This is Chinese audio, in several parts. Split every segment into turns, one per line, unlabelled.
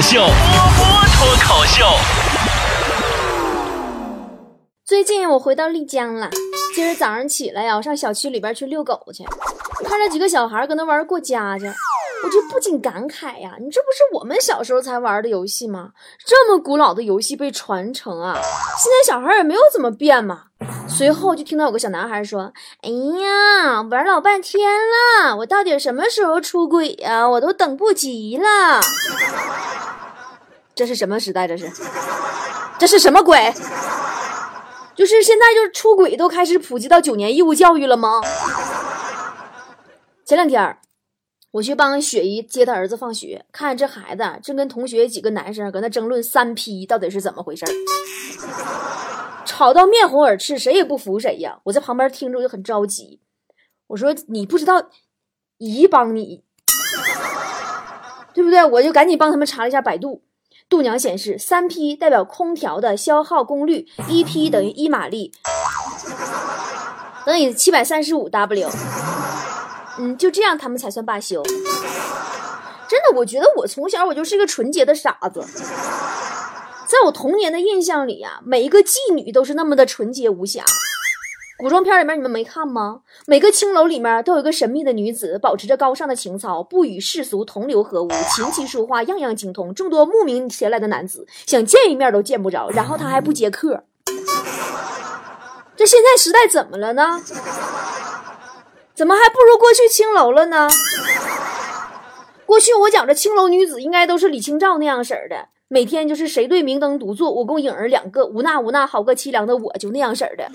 口秀，波波脱口秀。
最近我回到丽江了，今儿早上起来呀，我上小区里边去遛狗去，看着几个小孩搁那玩过家家，我就不禁感慨呀，你这不是我们小时候才玩的游戏吗？这么古老的游戏被传承啊，现在小孩也没有怎么变嘛。随后就听到有个小男孩说：“哎呀，玩老半天了，我到底什么时候出轨呀？我都等不及了。”这是什么时代？这是，这是什么鬼？就是现在，就是出轨都开始普及到九年义务教育了吗？前两天我去帮雪姨接她儿子放学，看这孩子正跟同学几个男生搁那争论三 P 到底是怎么回事儿吵到面红耳赤，谁也不服谁呀！我在旁边听着就很着急，我说你不知道，姨帮你，对不对？我就赶紧帮他们查了一下百度。度娘显示，三匹代表空调的消耗功率，一匹等于一马力，等于七百三十五 W。嗯，就这样他们才算罢休。真的，我觉得我从小我就是一个纯洁的傻子，在我童年的印象里呀，每一个妓女都是那么的纯洁无瑕。古装片里面你们没看吗？每个青楼里面都有一个神秘的女子，保持着高尚的情操，不与世俗同流合污，琴棋书画样样精通。众多慕名前来的男子想见一面都见不着，然后她还不接客。这现在时代怎么了呢？怎么还不如过去青楼了呢？过去我讲这青楼女子应该都是李清照那样式儿的，每天就是谁对明灯独坐，我共影儿两个，无那无那好个凄凉的我，就那样式儿的。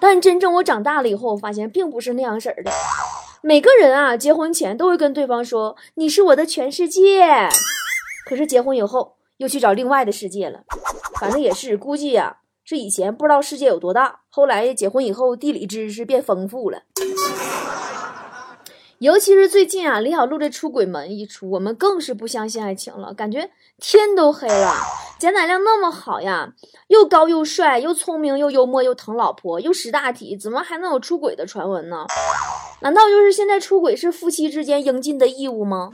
但真正我长大了以后，我发现并不是那样式儿的。每个人啊，结婚前都会跟对方说：“你是我的全世界。”可是结婚以后，又去找另外的世界了。反正也是，估计呀，是以前不知道世界有多大，后来结婚以后，地理知识变丰富了。尤其是最近啊，李小璐这出轨门一出，我们更是不相信爱情了，感觉天都黑了。贾乃亮那么好呀，又高又帅，又聪明又幽默，又疼老婆，又识大体，怎么还能有出轨的传闻呢？难道就是现在出轨是夫妻之间应尽的义务吗？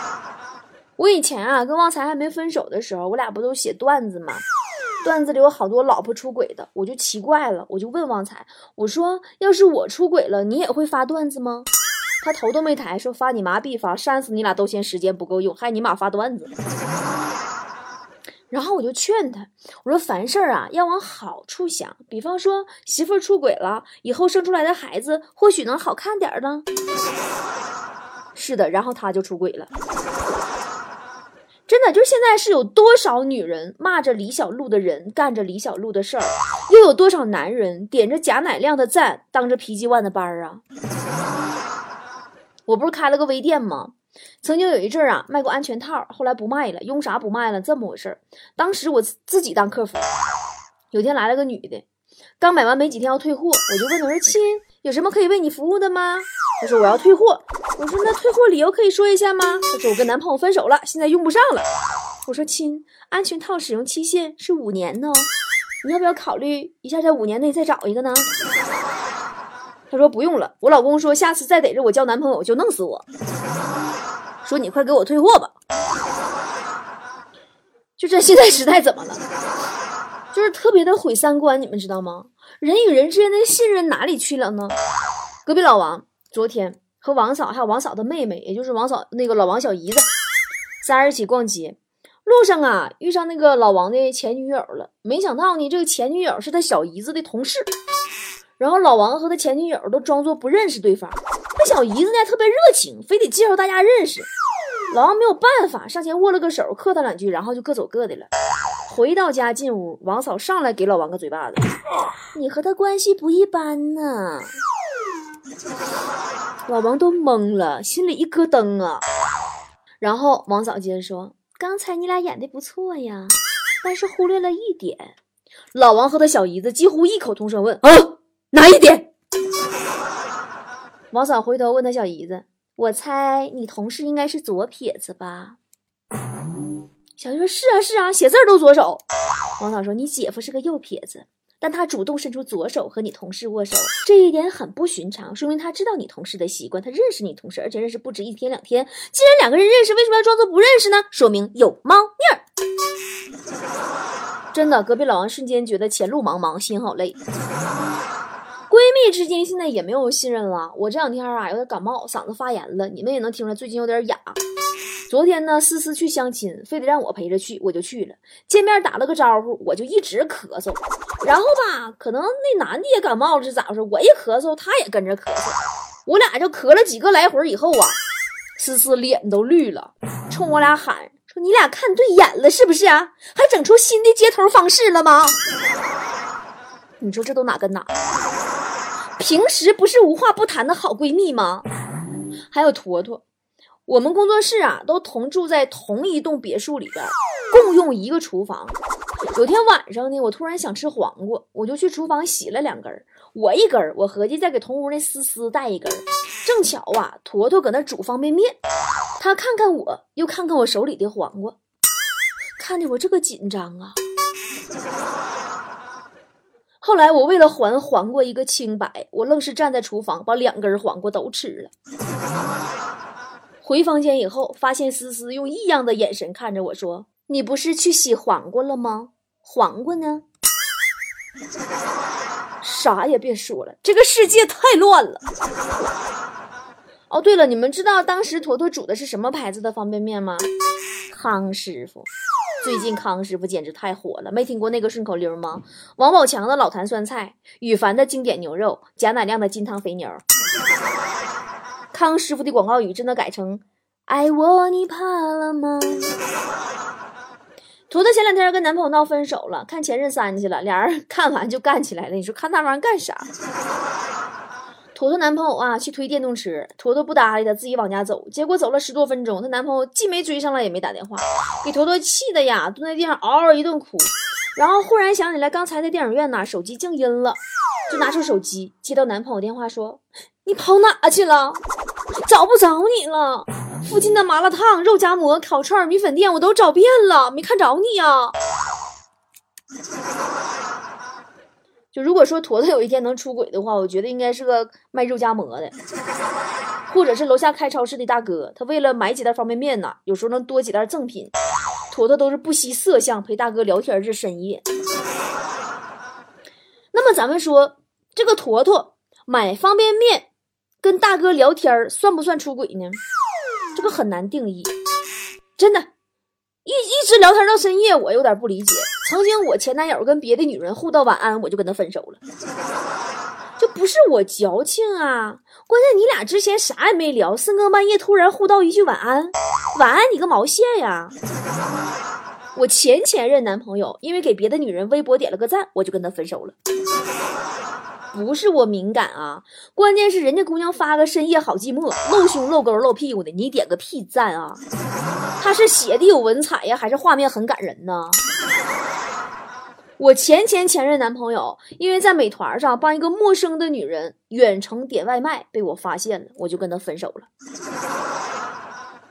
我以前啊，跟旺财还没分手的时候，我俩不都写段子吗？段子里有好多老婆出轨的，我就奇怪了，我就问旺财，我说要是我出轨了，你也会发段子吗？他头都没抬，说发你妈必发，扇死你俩都嫌时间不够用，还你妈发段子。然后我就劝他，我说凡事啊要往好处想，比方说媳妇儿出轨了，以后生出来的孩子或许能好看点儿呢。是的，然后他就出轨了。真的，就是现在是有多少女人骂着李小璐的人，干着李小璐的事儿，又有多少男人点着贾乃亮的赞，当着 PG One 的班儿啊？我不是开了个微店吗？曾经有一阵儿啊，卖过安全套，后来不卖了，用啥不卖了？这么回事儿。当时我自己当客服，有天来了个女的，刚买完没几天要退货，我就问她说：“亲，有什么可以为你服务的吗？”她说：“我要退货。”我说：“那退货理由可以说一下吗？”他说：“我跟男朋友分手了，现在用不上了。”我说：“亲，安全套使用期限是五年呢，你要不要考虑一下，在五年内再找一个呢？”他说：“不用了，我老公说下次再逮着我交男朋友就弄死我。”说你快给我退货吧！就这现在时代怎么了？就是特别的毁三观，你们知道吗？人与人之间的信任哪里去了呢？隔壁老王昨天和王嫂还有王嫂的妹妹，也就是王嫂那个老王小姨子，仨人一起逛街，路上啊遇上那个老王的前女友了。没想到呢，这个前女友是他小姨子的同事。然后老王和他前女友都装作不认识对方，他小姨子呢特别热情，非得介绍大家认识。老王没有办法，上前握了个手，客套两句，然后就各走各的了。回到家进屋，王嫂上来给老王个嘴巴子：“你和他关系不一般呢。”老王都懵了，心里一咯噔啊。然后王嫂接着说：“刚才你俩演的不错呀，但是忽略了一点。”老王和他小姨子几乎异口同声问：“啊？”哪一点？王嫂回头问他小姨子：“我猜你同事应该是左撇子吧？”小姨说：“是啊，是啊，写字都左手。”王嫂说：“你姐夫是个右撇子，但他主动伸出左手和你同事握手，这一点很不寻常，说明他知道你同事的习惯，他认识你同事，而且认识不止一天两天。既然两个人认识，为什么要装作不认识呢？说明有猫腻儿。真的，隔壁老王瞬间觉得前路茫茫，心好累。闺蜜之间现在也没有信任了。我这两天啊有点感冒，嗓子发炎了，你们也能听出来，最近有点哑。昨天呢，思思去相亲，非得让我陪着去，我就去了。见面打了个招呼，我就一直咳嗽。然后吧，可能那男的也感冒了是咋回事？我一咳嗽，他也跟着咳嗽。我俩就咳了几个来回以后啊，思思脸都绿了，冲我俩喊说：“你俩看对眼了是不是啊？还整出新的接头方式了吗？”你说这都哪跟哪？平时不是无话不谈的好闺蜜吗？还有坨坨，我们工作室啊都同住在同一栋别墅里边，共用一个厨房。有天晚上呢，我突然想吃黄瓜，我就去厨房洗了两根儿我一根儿我合计再给同屋那思思带一根儿正巧啊，坨坨搁那煮方便面，他看看我，又看看我手里的黄瓜，看得我这个紧张啊。后来我为了还黄瓜一个清白，我愣是站在厨房把两根黄瓜都吃了。回房间以后，发现思思用异样的眼神看着我说：“你不是去洗黄瓜了吗？黄瓜呢？”啥也别说了，这个世界太乱了。哦，对了，你们知道当时坨坨煮的是什么牌子的方便面吗？康师傅。最近康师傅简直太火了，没听过那个顺口溜吗？王宝强的老坛酸菜，羽凡的经典牛肉，贾乃亮的金汤肥牛。康师傅的广告语真的改成“爱我你怕了吗？”图图前两天跟男朋友闹分手了，看《前任三》去了，俩人 看完就干起来了。你说看那玩意儿干啥？坨坨男朋友啊，去推电动车，坨坨不搭理他，自己往家走。结果走了十多分钟，她男朋友既没追上来，也没打电话，给坨坨气的呀，蹲在地上嗷嗷一顿哭。然后忽然想起来，刚才在电影院呢，手机静音了，就拿出手机接到男朋友电话，说：“你跑哪去了？找不着你了。附近的麻辣烫、肉夹馍、烤串、米粉店我都找遍了，没看着你呀。”就如果说坨坨有一天能出轨的话，我觉得应该是个卖肉夹馍的，或者是楼下开超市的大哥。他为了买几袋方便面呢，有时候能多几袋赠品。坨坨都是不惜色相陪大哥聊天至深夜。那么咱们说，这个坨坨买方便面跟大哥聊天算不算出轨呢？这个很难定义，真的。一一直聊天到深夜，我有点不理解。曾经我前男友跟别的女人互道晚安，我就跟他分手了。就不是我矫情啊，关键你俩之前啥也没聊，深更半夜突然互道一句晚安，晚安你个毛线呀！我前前任男朋友因为给别的女人微博点了个赞，我就跟他分手了。不是我敏感啊，关键是人家姑娘发个深夜好寂寞，露胸露沟露屁股的，你点个屁赞啊！他是写的有文采呀，还是画面很感人呢？我前前前任男朋友因为在美团上帮一个陌生的女人远程点外卖被我发现了，我就跟他分手了。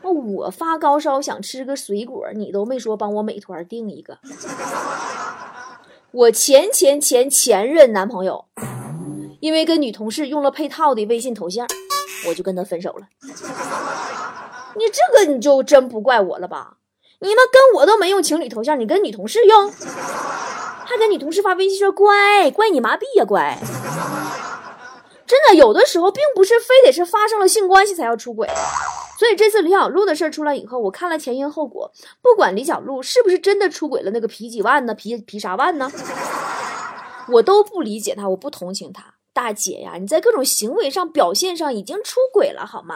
那我发高烧想吃个水果，你都没说帮我美团订一个。我前前前前任男朋友。因为跟女同事用了配套的微信头像，我就跟他分手了。你这个你就真不怪我了吧？你们跟我都没用情侣头像，你跟女同事用，还跟女同事发微信说乖，乖你麻痹呀乖！真的有的时候并不是非得是发生了性关系才要出轨，所以这次李小璐的事儿出来以后，我看了前因后果，不管李小璐是不是真的出轨了那个皮几万呢，皮皮啥万呢，我都不理解他，我不同情他。大姐呀，你在各种行为上、表现上已经出轨了，好吗？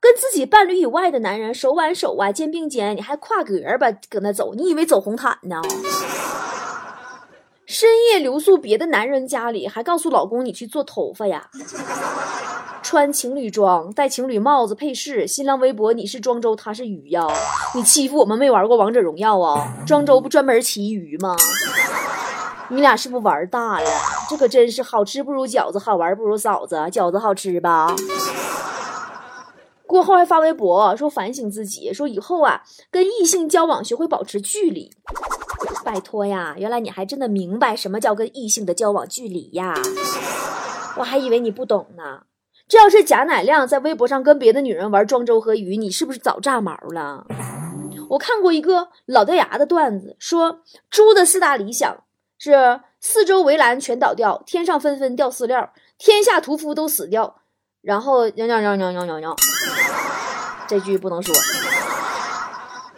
跟自己伴侣以外的男人手挽手啊，肩并肩，你还跨格吧，搁那走，你以为走红毯呢？深夜留宿别的男人家里，还告诉老公你去做头发呀？穿情侣装，戴情侣帽子，配饰，新浪微博你是庄周，他是鱼呀？你欺负我们没玩过王者荣耀啊？庄周不专门骑鱼吗？你俩是不是玩大了？这可真是好吃不如饺子，好玩不如嫂子。饺子好吃吧？过后还发微博说反省自己，说以后啊跟异性交往学会保持距离。拜托呀，原来你还真的明白什么叫跟异性的交往距离呀！我还以为你不懂呢。这要是贾乃亮在微博上跟别的女人玩庄周和鱼，你是不是早炸毛了？我看过一个老掉牙的段子，说猪的四大理想是四周围栏全倒掉，天上纷纷掉饲料，天下屠夫都死掉，然后喵喵喵喵喵喵喵，这句不能说。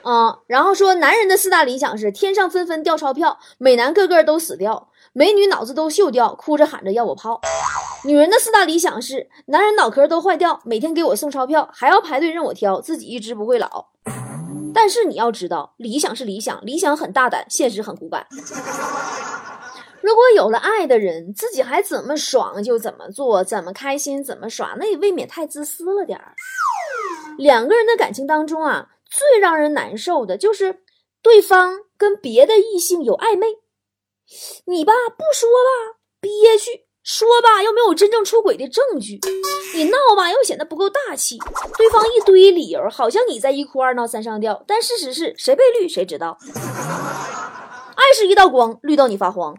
嗯，然后说男人的四大理想是天上纷纷掉钞票，美男个个都死掉，美女脑子都锈掉，哭着喊着要我泡。女人的四大理想是男人脑壳都坏掉，每天给我送钞票，还要排队任我挑，自己一直不会老。但是你要知道，理想是理想，理想很大胆，现实很骨感。如果有了爱的人，自己还怎么爽就怎么做，怎么开心怎么耍，那也未免太自私了点儿。两个人的感情当中啊。最让人难受的就是对方跟别的异性有暧昧，你吧不说吧憋屈，说吧又没有真正出轨的证据，你闹吧又显得不够大气，对方一堆理由，好像你在一哭二闹三上吊，但事实是谁被绿谁知道。爱是一道光，绿到你发慌。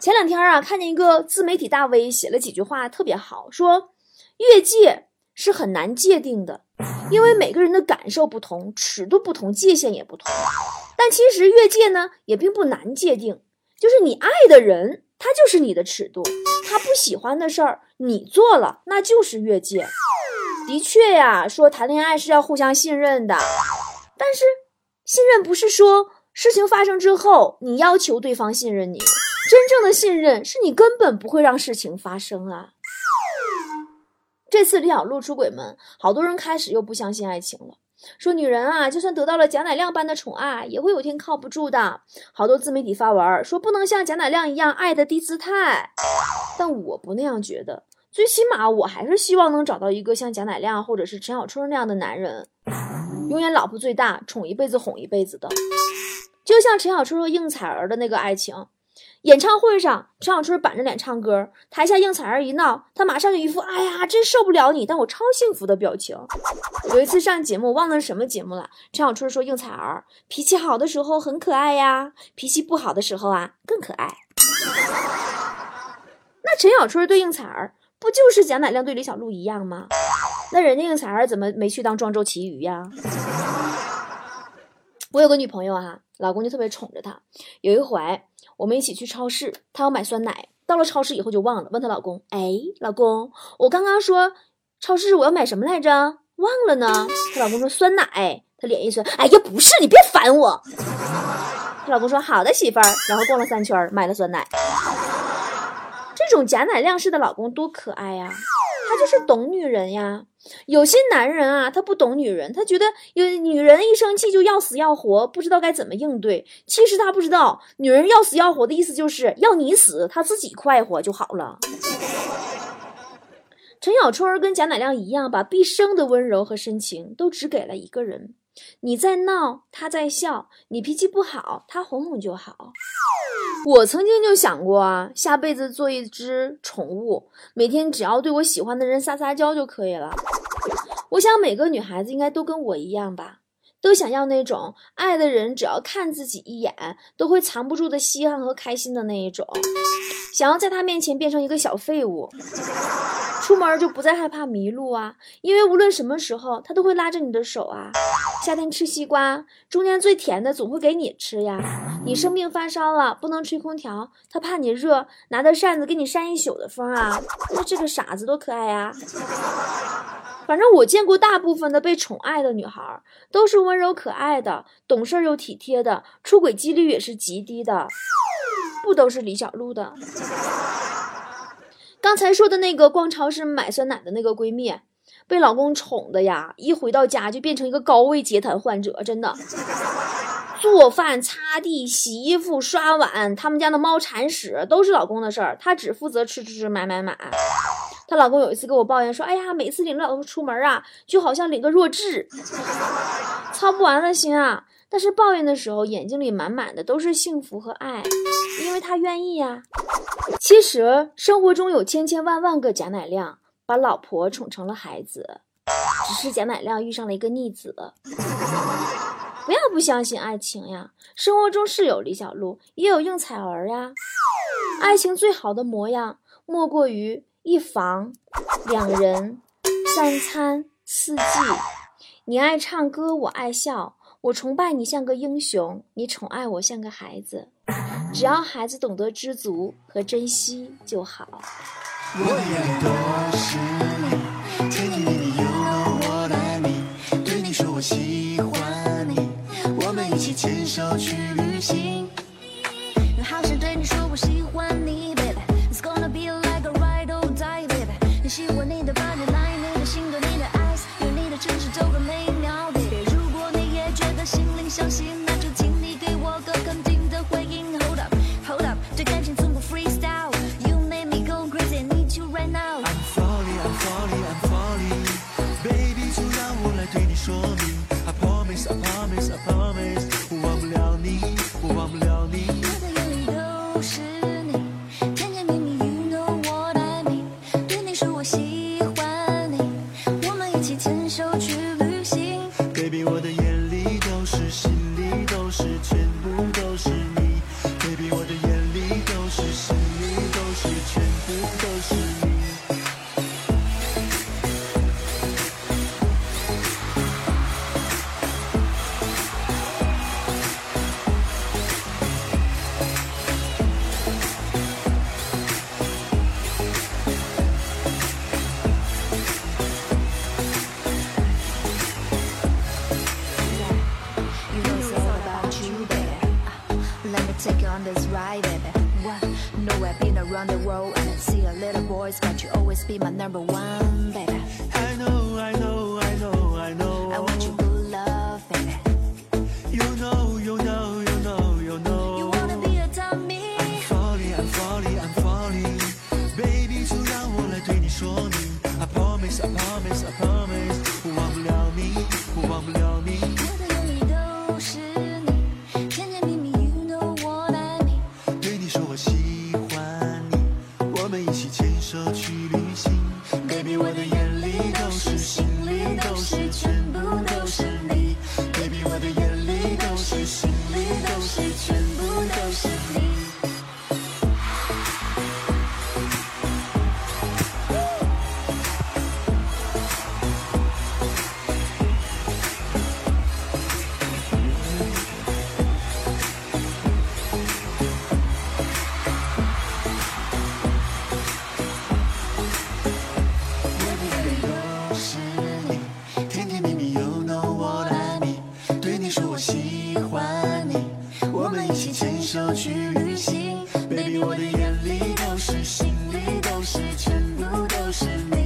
前两天啊，看见一个自媒体大 V 写了几句话，特别好，说越界是很难界定的。因为每个人的感受不同，尺度不同，界限也不同。但其实越界呢，也并不难界定。就是你爱的人，他就是你的尺度；他不喜欢的事儿，你做了，那就是越界。的确呀，说谈恋爱是要互相信任的，但是信任不是说事情发生之后你要求对方信任你，真正的信任是你根本不会让事情发生啊。这次李小璐出轨门，好多人开始又不相信爱情了，说女人啊，就算得到了贾乃亮般的宠爱，也会有天靠不住的。好多自媒体发文说不能像贾乃亮一样爱的低姿态，但我不那样觉得，最起码我还是希望能找到一个像贾乃亮或者是陈小春那样的男人，永远老婆最大，宠一辈子，哄一辈子的，就像陈小春和应采儿的那个爱情。演唱会上，陈小春板着脸唱歌，台下应采儿一闹，他马上就一副“哎呀，真受不了你，但我超幸福”的表情。有一次上节目，忘了什么节目了，陈小春说应采儿脾气好的时候很可爱呀，脾气不好的时候啊更可爱。那陈小春对应采儿不就是贾乃亮对李小璐一样吗？那人家应采儿怎么没去当庄周奇遇呀？我有个女朋友哈，老公就特别宠着她。有一回。我们一起去超市，她要买酸奶。到了超市以后就忘了，问她老公：“哎，老公，我刚刚说超市我要买什么来着？忘了呢。”她老公说：“酸奶。”她脸一酸：“哎呀，不是，你别烦我。”她老公说：“好的，媳妇儿。”然后逛了三圈，买了酸奶。这种假奶亮式的老公多可爱呀！他就是懂女人呀。有些男人啊，他不懂女人，他觉得有女人一生气就要死要活，不知道该怎么应对。其实他不知道，女人要死要活的意思就是要你死，他自己快活就好了。陈小春跟贾乃亮一样，把毕生的温柔和深情都只给了一个人。你在闹，他在笑；你脾气不好，他哄哄就好。我曾经就想过啊，下辈子做一只宠物，每天只要对我喜欢的人撒撒娇就可以了。我想每个女孩子应该都跟我一样吧，都想要那种爱的人只要看自己一眼，都会藏不住的稀罕和开心的那一种，想要在他面前变成一个小废物。出门就不再害怕迷路啊，因为无论什么时候，他都会拉着你的手啊。夏天吃西瓜，中间最甜的总会给你吃呀。你生病发烧了，不能吹空调，他怕你热，拿着扇子给你扇一宿的风啊。那这个傻子多可爱呀！反正我见过大部分的被宠爱的女孩，都是温柔可爱的，懂事又体贴的，出轨几率也是极低的，不都是李小璐的。刚才说的那个逛超市买酸奶的那个闺蜜，被老公宠的呀，一回到家就变成一个高位截瘫患者，真的。做饭、擦地、洗衣服、刷碗，他们家的猫铲屎都是老公的事儿，她只负责吃吃吃、买买买。她老公有一次跟我抱怨说：“哎呀，每次领着老公出门啊，就好像领个弱智，操不完的心啊。”但是抱怨的时候眼睛里满满的都是幸福和爱因为他愿意呀其实生活中有千千万万个贾乃亮把老婆宠成了孩子只是贾乃亮遇上了一个逆子。不要不相信爱情呀生活中是有李小璐也有应采儿呀。爱情最好的模样莫过于一房两人三餐四季。你爱唱歌我爱笑我崇拜你像个英雄，你宠爱我像个孩子。只要孩子懂得知足和珍惜就好。
我眼里都是你，甜甜蜜蜜
有我
带你，
对你说我喜欢你，我们一起牵手去旅行。be my number one, baby.
I know, I know. 手去旅行 baby 我的眼里都是心里都是全部都是你。